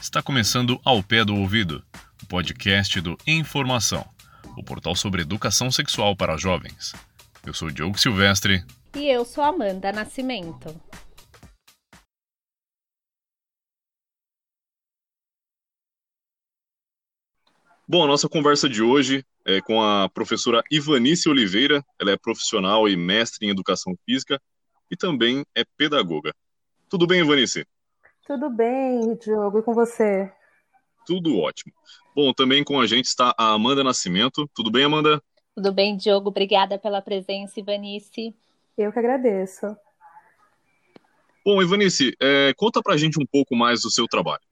Está começando Ao Pé do Ouvido, o podcast do Informação, o portal sobre educação sexual para jovens. Eu sou Diogo Silvestre. E eu sou Amanda Nascimento. Bom, a nossa conversa de hoje é com a professora Ivanice Oliveira. Ela é profissional e mestre em educação física e também é pedagoga. Tudo bem, Ivanice? Tudo bem, Diogo, e com você? Tudo ótimo. Bom, também com a gente está a Amanda Nascimento. Tudo bem, Amanda? Tudo bem, Diogo. Obrigada pela presença, Ivanice. Eu que agradeço. Bom, Ivanice, é, conta pra gente um pouco mais do seu trabalho.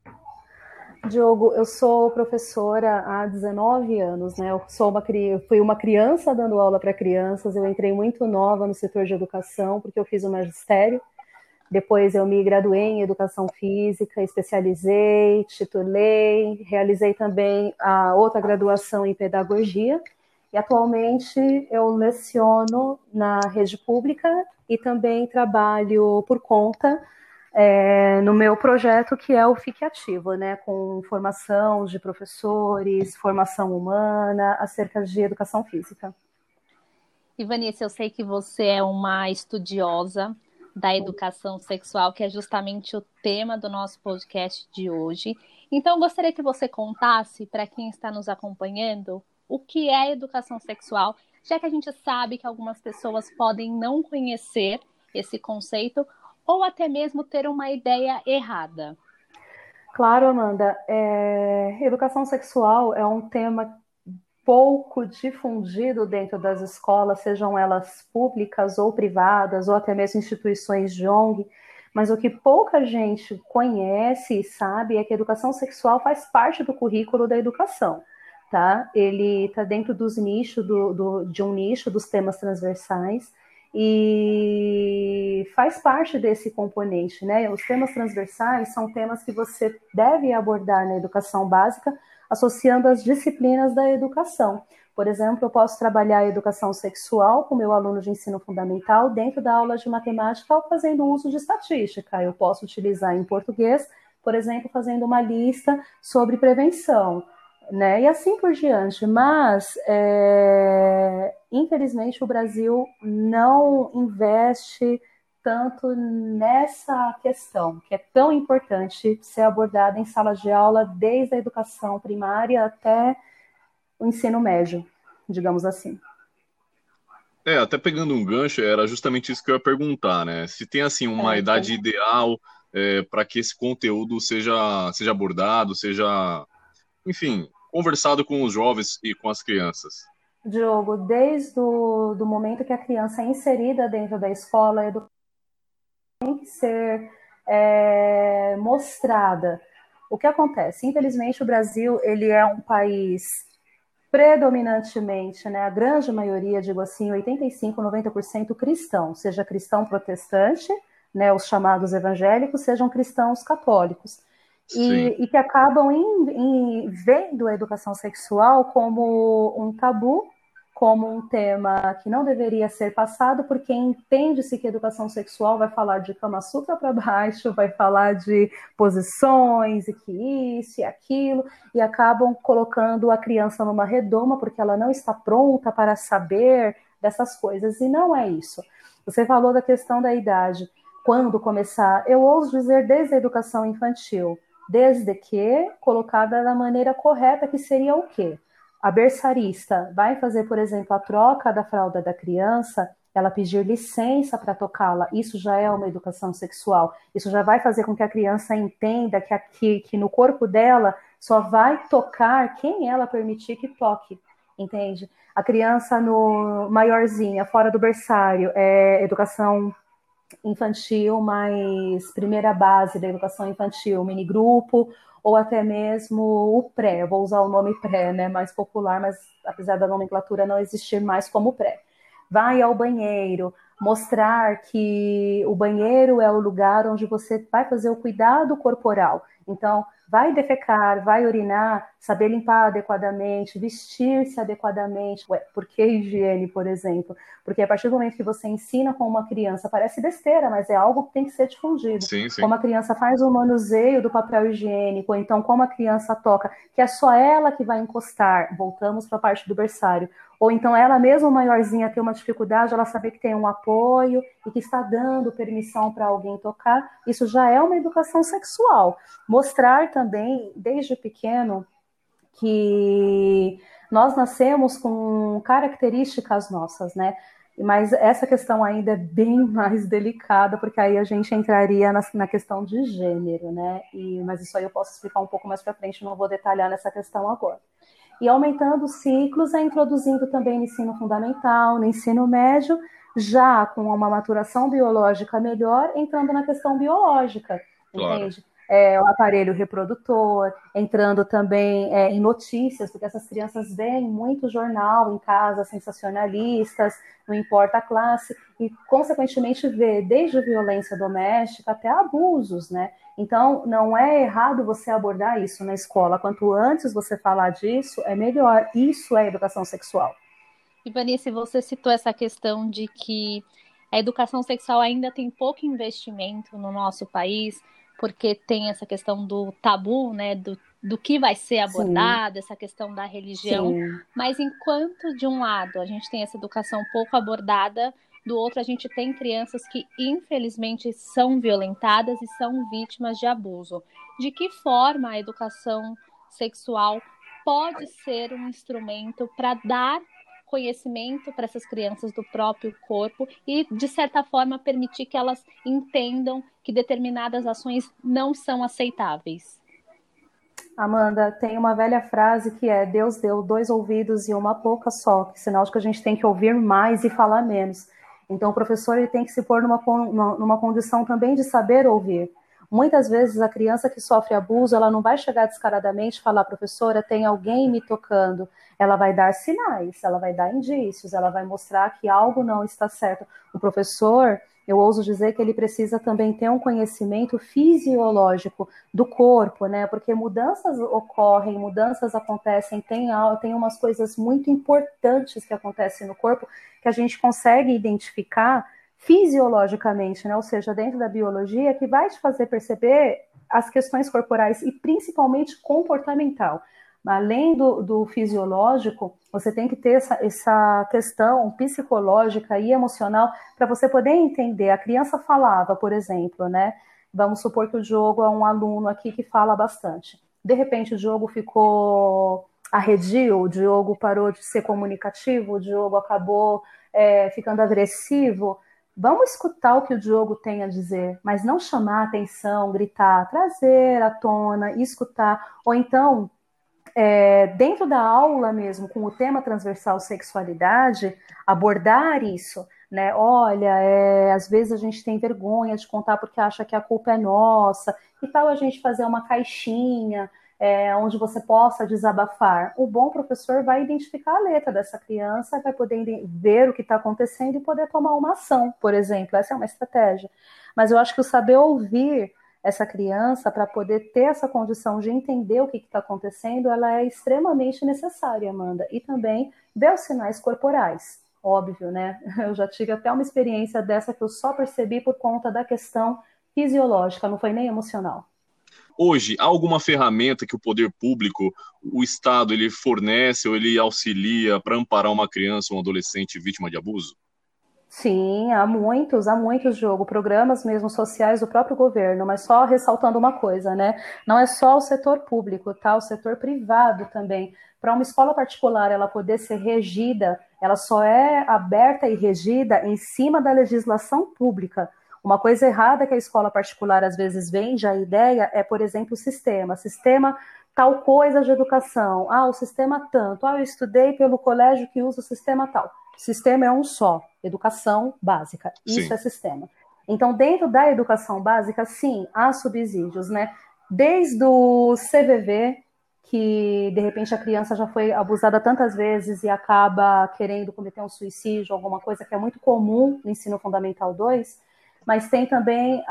Diogo, eu sou professora há 19 anos, né? Eu sou uma, fui uma criança dando aula para crianças. Eu entrei muito nova no setor de educação porque eu fiz o magistério. Depois eu me graduei em educação física, especializei, titulei, realizei também a outra graduação em pedagogia. E atualmente eu leciono na rede pública e também trabalho por conta é, no meu projeto que é o Fique Ativo, né, com formação de professores, formação humana acerca de educação física. Ivanice, eu sei que você é uma estudiosa da educação sexual, que é justamente o tema do nosso podcast de hoje. Então, gostaria que você contasse para quem está nos acompanhando o que é educação sexual, já que a gente sabe que algumas pessoas podem não conhecer esse conceito ou até mesmo ter uma ideia errada. Claro, Amanda. É... Educação sexual é um tema pouco difundido dentro das escolas, sejam elas públicas ou privadas, ou até mesmo instituições de ONG. Mas o que pouca gente conhece e sabe é que a educação sexual faz parte do currículo da educação. Tá? Ele está dentro dos nichos do, do, de um nicho dos temas transversais e faz parte desse componente, né? Os temas transversais são temas que você deve abordar na educação básica, associando as disciplinas da educação. Por exemplo, eu posso trabalhar a educação sexual com meu aluno de ensino fundamental dentro da aula de matemática fazendo uso de estatística. Eu posso utilizar em português, por exemplo, fazendo uma lista sobre prevenção né? E assim por diante. Mas, é, infelizmente, o Brasil não investe tanto nessa questão, que é tão importante ser abordada em sala de aula, desde a educação primária até o ensino médio, digamos assim. É, até pegando um gancho, era justamente isso que eu ia perguntar, né? Se tem assim uma é, idade ideal é, para que esse conteúdo seja, seja abordado, seja, enfim, conversado com os jovens e com as crianças? Diogo, desde o do momento que a criança é inserida dentro da escola, a educação tem que ser é, mostrada. O que acontece? Infelizmente, o Brasil ele é um país predominantemente, né, a grande maioria, digo assim, 85, 90% cristão, seja cristão protestante, né, os chamados evangélicos, sejam cristãos católicos e, e, que acabam em, em, vendo a educação sexual como um tabu, como um tema que não deveria ser passado, porque entende-se que educação sexual vai falar de cama sutra para baixo, vai falar de posições e que isso e aquilo, e acabam colocando a criança numa redoma porque ela não está pronta para saber dessas coisas, e não é isso. Você falou da questão da idade. Quando começar? Eu ouso dizer desde a educação infantil desde que colocada da maneira correta, que seria o quê? A berçarista vai fazer, por exemplo, a troca da fralda da criança, ela pedir licença para tocá-la, isso já é uma educação sexual. Isso já vai fazer com que a criança entenda que aqui, que no corpo dela só vai tocar quem ela permitir que toque, entende? A criança no maiorzinha, fora do berçário, é educação infantil, mais primeira base da educação infantil, mini grupo, ou até mesmo o pré, vou usar o nome pré, né, mais popular, mas apesar da nomenclatura não existir mais como pré. Vai ao banheiro, mostrar que o banheiro é o lugar onde você vai fazer o cuidado corporal. Então, vai defecar, vai urinar, saber limpar adequadamente, vestir-se adequadamente. Ué, por que higiene, por exemplo? Porque a partir do momento que você ensina com uma criança, parece besteira, mas é algo que tem que ser difundido. Sim, sim. Como a criança faz o manuseio do papel higiênico, ou então como a criança toca, que é só ela que vai encostar. Voltamos para a parte do berçário ou então ela mesma maiorzinha ter uma dificuldade, ela saber que tem um apoio e que está dando permissão para alguém tocar, isso já é uma educação sexual. Mostrar também, desde pequeno, que nós nascemos com características nossas, né? Mas essa questão ainda é bem mais delicada, porque aí a gente entraria na, na questão de gênero, né? E, mas isso aí eu posso explicar um pouco mais para frente, não vou detalhar nessa questão agora e aumentando os ciclos, é introduzindo também no ensino fundamental, no ensino médio, já com uma maturação biológica melhor, entrando na questão biológica, claro. entende? É, o aparelho reprodutor, entrando também é, em notícias, porque essas crianças veem muito jornal em casa, sensacionalistas, não importa a classe, e consequentemente vê desde violência doméstica até abusos, né? Então, não é errado você abordar isso na escola. Quanto antes você falar disso, é melhor. Isso é educação sexual. E, Vanessa, você citou essa questão de que a educação sexual ainda tem pouco investimento no nosso país, porque tem essa questão do tabu, né, do, do que vai ser abordado, Sim. essa questão da religião. Sim. Mas enquanto, de um lado, a gente tem essa educação pouco abordada, do outro, a gente tem crianças que, infelizmente, são violentadas e são vítimas de abuso. De que forma a educação sexual pode ser um instrumento para dar conhecimento para essas crianças do próprio corpo e, de certa forma, permitir que elas entendam que determinadas ações não são aceitáveis? Amanda, tem uma velha frase que é: Deus deu dois ouvidos e uma boca só, que sinal de que a gente tem que ouvir mais e falar menos. Então, o professor ele tem que se pôr numa, numa condição também de saber ouvir. Muitas vezes a criança que sofre abuso, ela não vai chegar descaradamente e falar, professora, tem alguém me tocando. Ela vai dar sinais, ela vai dar indícios, ela vai mostrar que algo não está certo. O professor, eu ouso dizer que ele precisa também ter um conhecimento fisiológico do corpo, né? Porque mudanças ocorrem, mudanças acontecem, tem, tem umas coisas muito importantes que acontecem no corpo que a gente consegue identificar fisiologicamente, né? Ou seja, dentro da biologia, que vai te fazer perceber as questões corporais e principalmente comportamental além do, do, fisiológico, você tem que ter essa, essa questão psicológica e emocional para você poder entender. A criança falava, por exemplo, né? Vamos supor que o Diogo é um aluno aqui que fala bastante. De repente, o Diogo ficou arredio, o Diogo parou de ser comunicativo, o Diogo acabou é, ficando agressivo. Vamos escutar o que o Diogo tem a dizer, mas não chamar atenção, gritar, trazer à tona, escutar, ou então é, dentro da aula mesmo, com o tema transversal sexualidade, abordar isso, né? Olha, é, às vezes a gente tem vergonha de contar porque acha que a culpa é nossa, e tal a gente fazer uma caixinha é, onde você possa desabafar. O bom professor vai identificar a letra dessa criança, vai poder ver o que está acontecendo e poder tomar uma ação, por exemplo. Essa é uma estratégia. Mas eu acho que o saber ouvir essa criança para poder ter essa condição de entender o que está acontecendo, ela é extremamente necessária, Amanda. E também ver os sinais corporais, óbvio, né? Eu já tive até uma experiência dessa que eu só percebi por conta da questão fisiológica, não foi nem emocional. Hoje, há alguma ferramenta que o poder público, o Estado, ele fornece ou ele auxilia para amparar uma criança ou um adolescente vítima de abuso? Sim, há muitos, há muitos jogos, programas mesmo sociais do próprio governo, mas só ressaltando uma coisa, né? Não é só o setor público, tá? O setor privado também. Para uma escola particular ela poder ser regida, ela só é aberta e regida em cima da legislação pública. Uma coisa errada que a escola particular às vezes vende a ideia é, por exemplo, o sistema. Sistema tal coisa de educação. Ah, o sistema tanto. Ah, eu estudei pelo colégio que usa o sistema tal. Sistema é um só, educação básica. Isso sim. é sistema. Então, dentro da educação básica, sim, há subsídios, né? Desde o CVV, que de repente a criança já foi abusada tantas vezes e acaba querendo cometer um suicídio, alguma coisa que é muito comum no ensino fundamental 2, mas tem também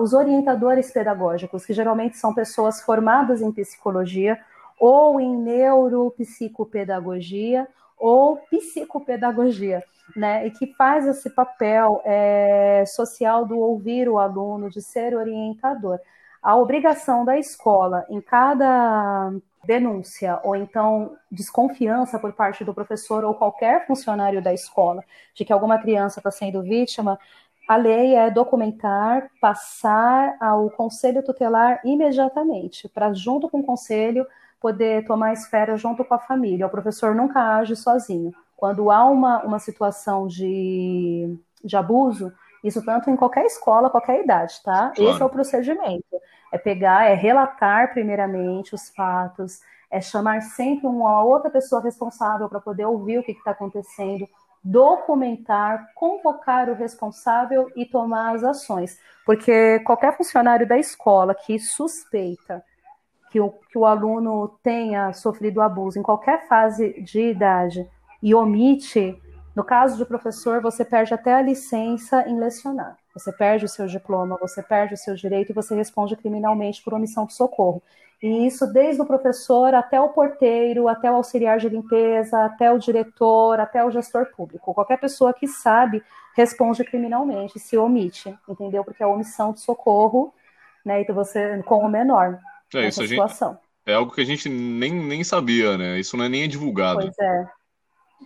os orientadores pedagógicos, que geralmente são pessoas formadas em psicologia ou em neuropsicopedagogia ou psicopedagogia, né? E que faz esse papel é, social do ouvir o aluno, de ser orientador. A obrigação da escola em cada denúncia ou então desconfiança por parte do professor ou qualquer funcionário da escola de que alguma criança está sendo vítima, a lei é documentar, passar ao conselho tutelar imediatamente, para junto com o conselho poder tomar esfera junto com a família. O professor nunca age sozinho. Quando há uma, uma situação de, de abuso, isso tanto em qualquer escola, qualquer idade, tá? Claro. Esse é o procedimento. É pegar, é relatar primeiramente os fatos, é chamar sempre uma outra pessoa responsável para poder ouvir o que está acontecendo, documentar, convocar o responsável e tomar as ações. Porque qualquer funcionário da escola que suspeita que o, que o aluno tenha sofrido abuso em qualquer fase de idade e omite, no caso de professor, você perde até a licença em lecionar. Você perde o seu diploma, você perde o seu direito e você responde criminalmente por omissão de socorro. E isso desde o professor até o porteiro, até o auxiliar de limpeza, até o diretor, até o gestor público. Qualquer pessoa que sabe responde criminalmente, se omite, entendeu? Porque é omissão de socorro, né? Então você com o menor. É isso, a gente, é algo que a gente nem, nem sabia, né? Isso não é nem divulgado. Pois é.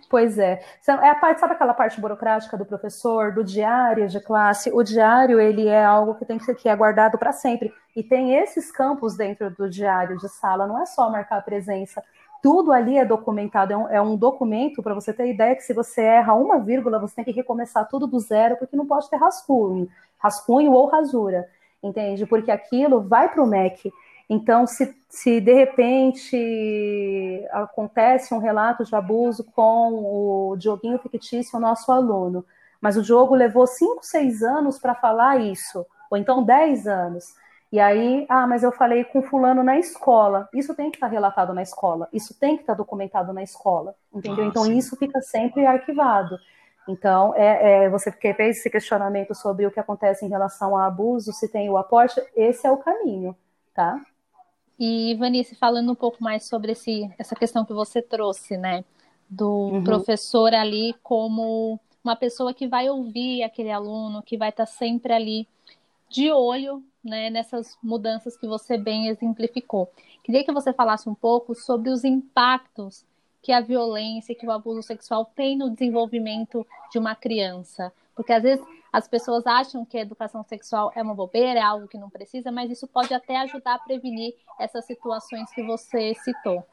Pois é. É a parte, sabe aquela parte burocrática do professor, do diário de classe? O diário, ele é algo que tem que ser que é guardado para sempre. E tem esses campos dentro do diário de sala, não é só marcar a presença. Tudo ali é documentado, é um, é um documento, para você ter ideia que se você erra uma vírgula, você tem que recomeçar tudo do zero, porque não pode ter rascunho, rascunho ou rasura, entende? Porque aquilo vai para o MEC. Então, se, se de repente acontece um relato de abuso com o Dioguinho fictício, o nosso aluno, mas o Diogo levou 5, 6 anos para falar isso, ou então 10 anos. E aí, ah, mas eu falei com fulano na escola. Isso tem que estar tá relatado na escola, isso tem que estar tá documentado na escola, entendeu? Ah, então sim. isso fica sempre arquivado. Então, é, é, você fez esse questionamento sobre o que acontece em relação a abuso, se tem o aporte, esse é o caminho, tá? E, Vanice, falando um pouco mais sobre esse, essa questão que você trouxe, né? Do uhum. professor ali como uma pessoa que vai ouvir aquele aluno, que vai estar sempre ali de olho né, nessas mudanças que você bem exemplificou. Queria que você falasse um pouco sobre os impactos que a violência, que o abuso sexual tem no desenvolvimento de uma criança. Porque às vezes as pessoas acham que a educação sexual é uma bobeira, é algo que não precisa, mas isso pode até ajudar a prevenir essas situações que você citou.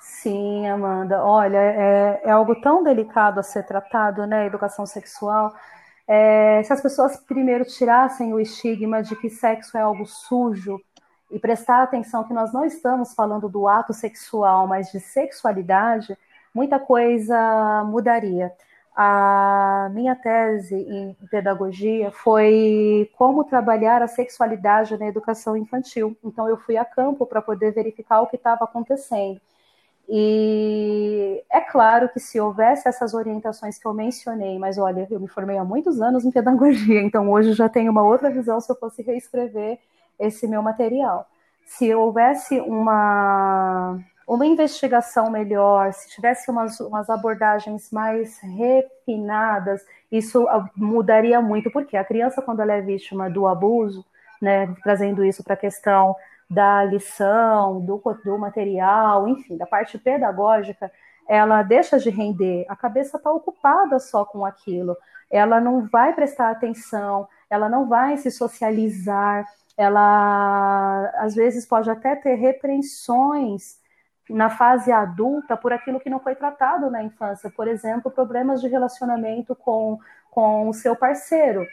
Sim, Amanda. Olha, é, é algo tão delicado a ser tratado, né? Educação sexual. É, se as pessoas primeiro tirassem o estigma de que sexo é algo sujo e prestar atenção que nós não estamos falando do ato sexual, mas de sexualidade, muita coisa mudaria. A minha tese em pedagogia foi como trabalhar a sexualidade na educação infantil. Então, eu fui a campo para poder verificar o que estava acontecendo. E é claro que se houvesse essas orientações que eu mencionei, mas olha, eu me formei há muitos anos em pedagogia, então hoje já tenho uma outra visão se eu fosse reescrever esse meu material. Se houvesse uma uma investigação melhor, se tivesse umas, umas abordagens mais refinadas, isso mudaria muito, porque a criança, quando ela é vítima do abuso, né, trazendo isso para a questão da lição, do, do material, enfim, da parte pedagógica, ela deixa de render, a cabeça está ocupada só com aquilo, ela não vai prestar atenção, ela não vai se socializar, ela às vezes pode até ter repreensões na fase adulta por aquilo que não foi tratado na infância. Por exemplo, problemas de relacionamento com, com o seu parceiro,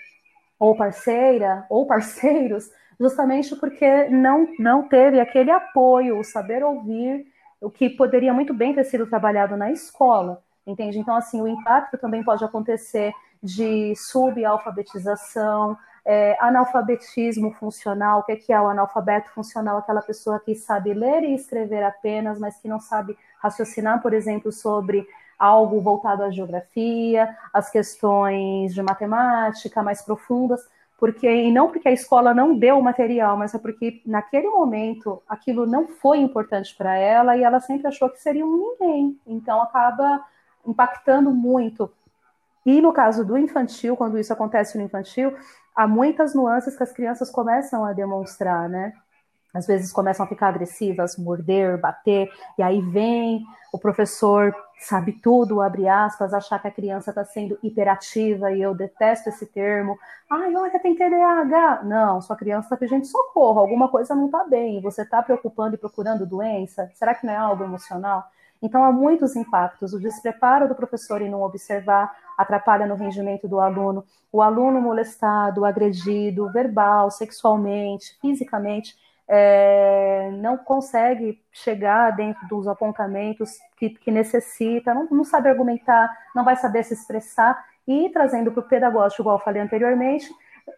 ou parceira, ou parceiros, justamente porque não, não teve aquele apoio, o saber ouvir, o que poderia muito bem ter sido trabalhado na escola, entende? Então, assim, o impacto também pode acontecer de subalfabetização, é, analfabetismo funcional. O que é o analfabeto funcional? Aquela pessoa que sabe ler e escrever apenas, mas que não sabe raciocinar, por exemplo, sobre algo voltado à geografia, às questões de matemática mais profundas, porque e não porque a escola não deu o material, mas é porque naquele momento aquilo não foi importante para ela e ela sempre achou que seria um ninguém. Então acaba impactando muito. E no caso do infantil, quando isso acontece no infantil, há muitas nuances que as crianças começam a demonstrar, né? Às vezes começam a ficar agressivas, morder, bater, e aí vem o professor sabe tudo, abre aspas, achar que a criança está sendo hiperativa, e eu detesto esse termo. Ai, olha, tem TDAH. Não, sua criança está pedindo socorro, alguma coisa não está bem, você está preocupando e procurando doença? Será que não é algo emocional? Então, há muitos impactos. O despreparo do professor em não observar atrapalha no rendimento do aluno. O aluno molestado, agredido, verbal, sexualmente, fisicamente, é, não consegue chegar dentro dos apontamentos que, que necessita, não, não, sabe argumentar, não vai saber se expressar, e trazendo para o pedagógico, igual eu falei anteriormente,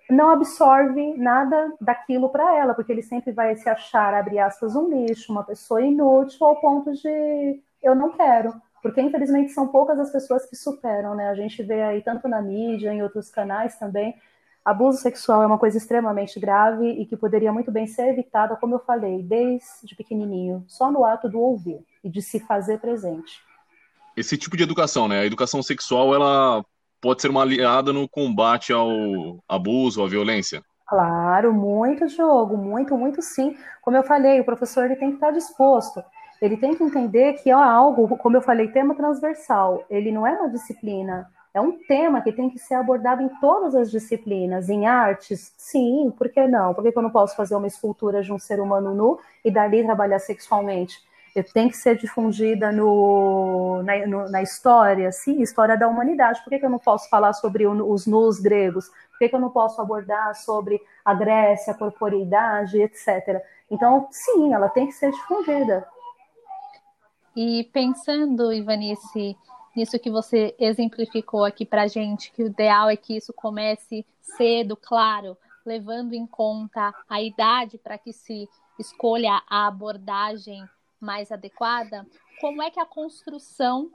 não absorve nada daquilo para ela, porque ele sempre vai se achar, abre aspas, um lixo, uma pessoa inútil, ao ponto de eu não quero. Porque, infelizmente, são poucas as pessoas que superam, né? A gente vê aí, tanto na mídia, em outros canais também, Abuso sexual é uma coisa extremamente grave e que poderia muito bem ser evitada, como eu falei, desde pequenininho, só no ato do ouvir e de se fazer presente. Esse tipo de educação, né? A educação sexual, ela pode ser uma aliada no combate ao abuso, à violência. Claro, muito jogo, muito, muito sim. Como eu falei, o professor ele tem que estar disposto. Ele tem que entender que é algo, como eu falei, tema transversal. Ele não é uma disciplina é um tema que tem que ser abordado em todas as disciplinas, em artes, sim, por que não? Por que eu não posso fazer uma escultura de um ser humano nu e dali trabalhar sexualmente? Tenho que ser difundida no, na, no, na, história, sim, história da humanidade. Por que, que eu não posso falar sobre os nus gregos? Por que, que eu não posso abordar sobre a Grécia, a corporeidade, etc. Então, sim, ela tem que ser difundida. E pensando, Ivanice, nisso que você exemplificou aqui para gente, que o ideal é que isso comece cedo, claro, levando em conta a idade para que se escolha a abordagem mais adequada, como é que a construção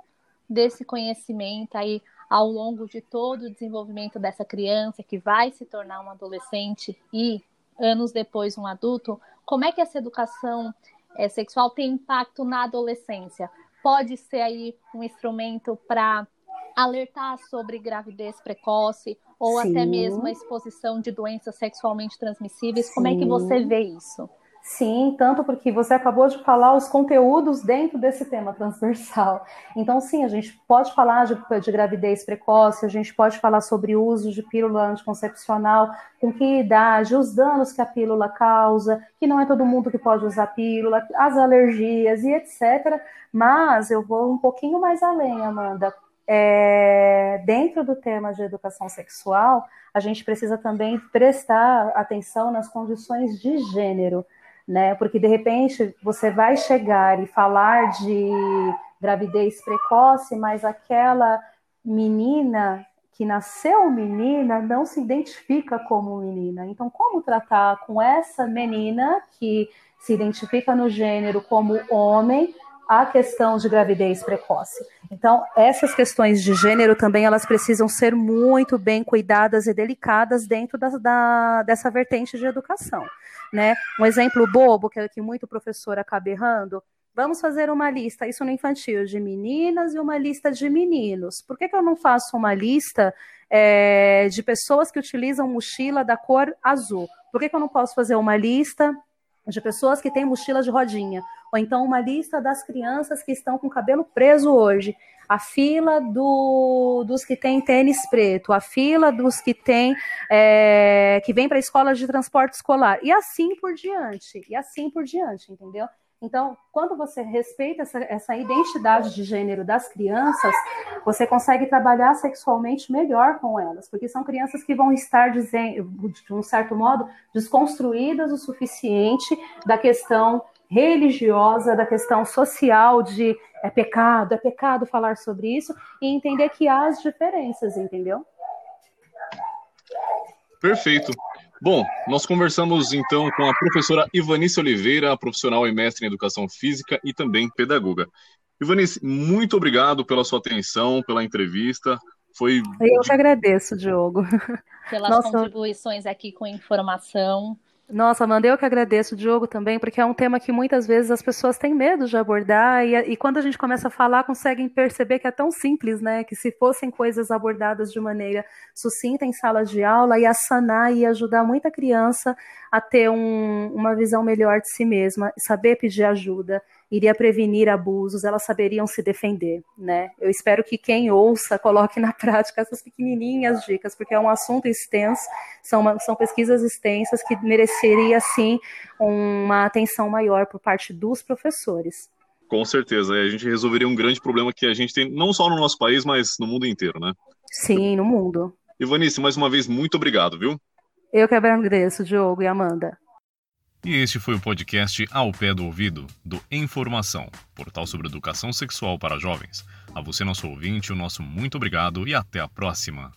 desse conhecimento aí ao longo de todo o desenvolvimento dessa criança que vai se tornar um adolescente e anos depois um adulto, como é que essa educação é, sexual tem impacto na adolescência? pode ser aí um instrumento para alertar sobre gravidez precoce ou Sim. até mesmo a exposição de doenças sexualmente transmissíveis. Sim. Como é que você vê isso? Sim, tanto porque você acabou de falar os conteúdos dentro desse tema transversal. Então, sim, a gente pode falar de, de gravidez precoce, a gente pode falar sobre o uso de pílula anticoncepcional, com que idade, os danos que a pílula causa, que não é todo mundo que pode usar pílula, as alergias e etc. Mas eu vou um pouquinho mais além, Amanda. É, dentro do tema de educação sexual, a gente precisa também prestar atenção nas condições de gênero né? Porque de repente você vai chegar e falar de gravidez precoce, mas aquela menina que nasceu menina não se identifica como menina. Então, como tratar com essa menina que se identifica no gênero como homem a questão de gravidez precoce. Então, essas questões de gênero também elas precisam ser muito bem cuidadas e delicadas dentro da, da, dessa vertente de educação. Né? Um exemplo bobo que, que muito professor acaba errando, vamos fazer uma lista, isso no infantil, de meninas e uma lista de meninos. Por que, que eu não faço uma lista é, de pessoas que utilizam mochila da cor azul? Por que, que eu não posso fazer uma lista de pessoas que têm mochila de rodinha? ou então uma lista das crianças que estão com cabelo preso hoje, a fila do, dos que têm tênis preto, a fila dos que têm é, que vem para a escola de transporte escolar, e assim por diante, e assim por diante, entendeu? Então, quando você respeita essa, essa, identidade de gênero das crianças, você consegue trabalhar sexualmente melhor com elas, porque são crianças que vão estar, dizendo, de um certo modo, desconstruídas o suficiente da questão religiosa, da questão social de é pecado, é pecado falar sobre isso, e entender que há as diferenças, entendeu? Perfeito. Bom, nós conversamos então com a professora Ivanice Oliveira, profissional e mestre em educação física e também pedagoga. Ivanice, muito obrigado pela sua atenção, pela entrevista. Foi. Eu que agradeço, Diogo. Pelas Nossa... contribuições aqui com informação. Nossa, Amanda, eu que agradeço o Diogo também, porque é um tema que muitas vezes as pessoas têm medo de abordar, e, e, quando a gente começa a falar, conseguem perceber que é tão simples, né? Que se fossem coisas abordadas de maneira sucinta em sala de aula, ia sanar e ajudar muita criança a ter um, uma visão melhor de si mesma, saber pedir ajuda iria prevenir abusos, elas saberiam se defender, né? Eu espero que quem ouça coloque na prática essas pequenininhas dicas, porque é um assunto extenso, são, uma, são pesquisas extensas que mereceria, sim, uma atenção maior por parte dos professores. Com certeza, a gente resolveria um grande problema que a gente tem, não só no nosso país, mas no mundo inteiro, né? Sim, no mundo. Ivanice, mais uma vez, muito obrigado, viu? Eu que agradeço, Diogo e Amanda. E este foi o podcast Ao Pé do Ouvido, do Informação, portal sobre educação sexual para jovens. A você, nosso ouvinte, o nosso muito obrigado e até a próxima.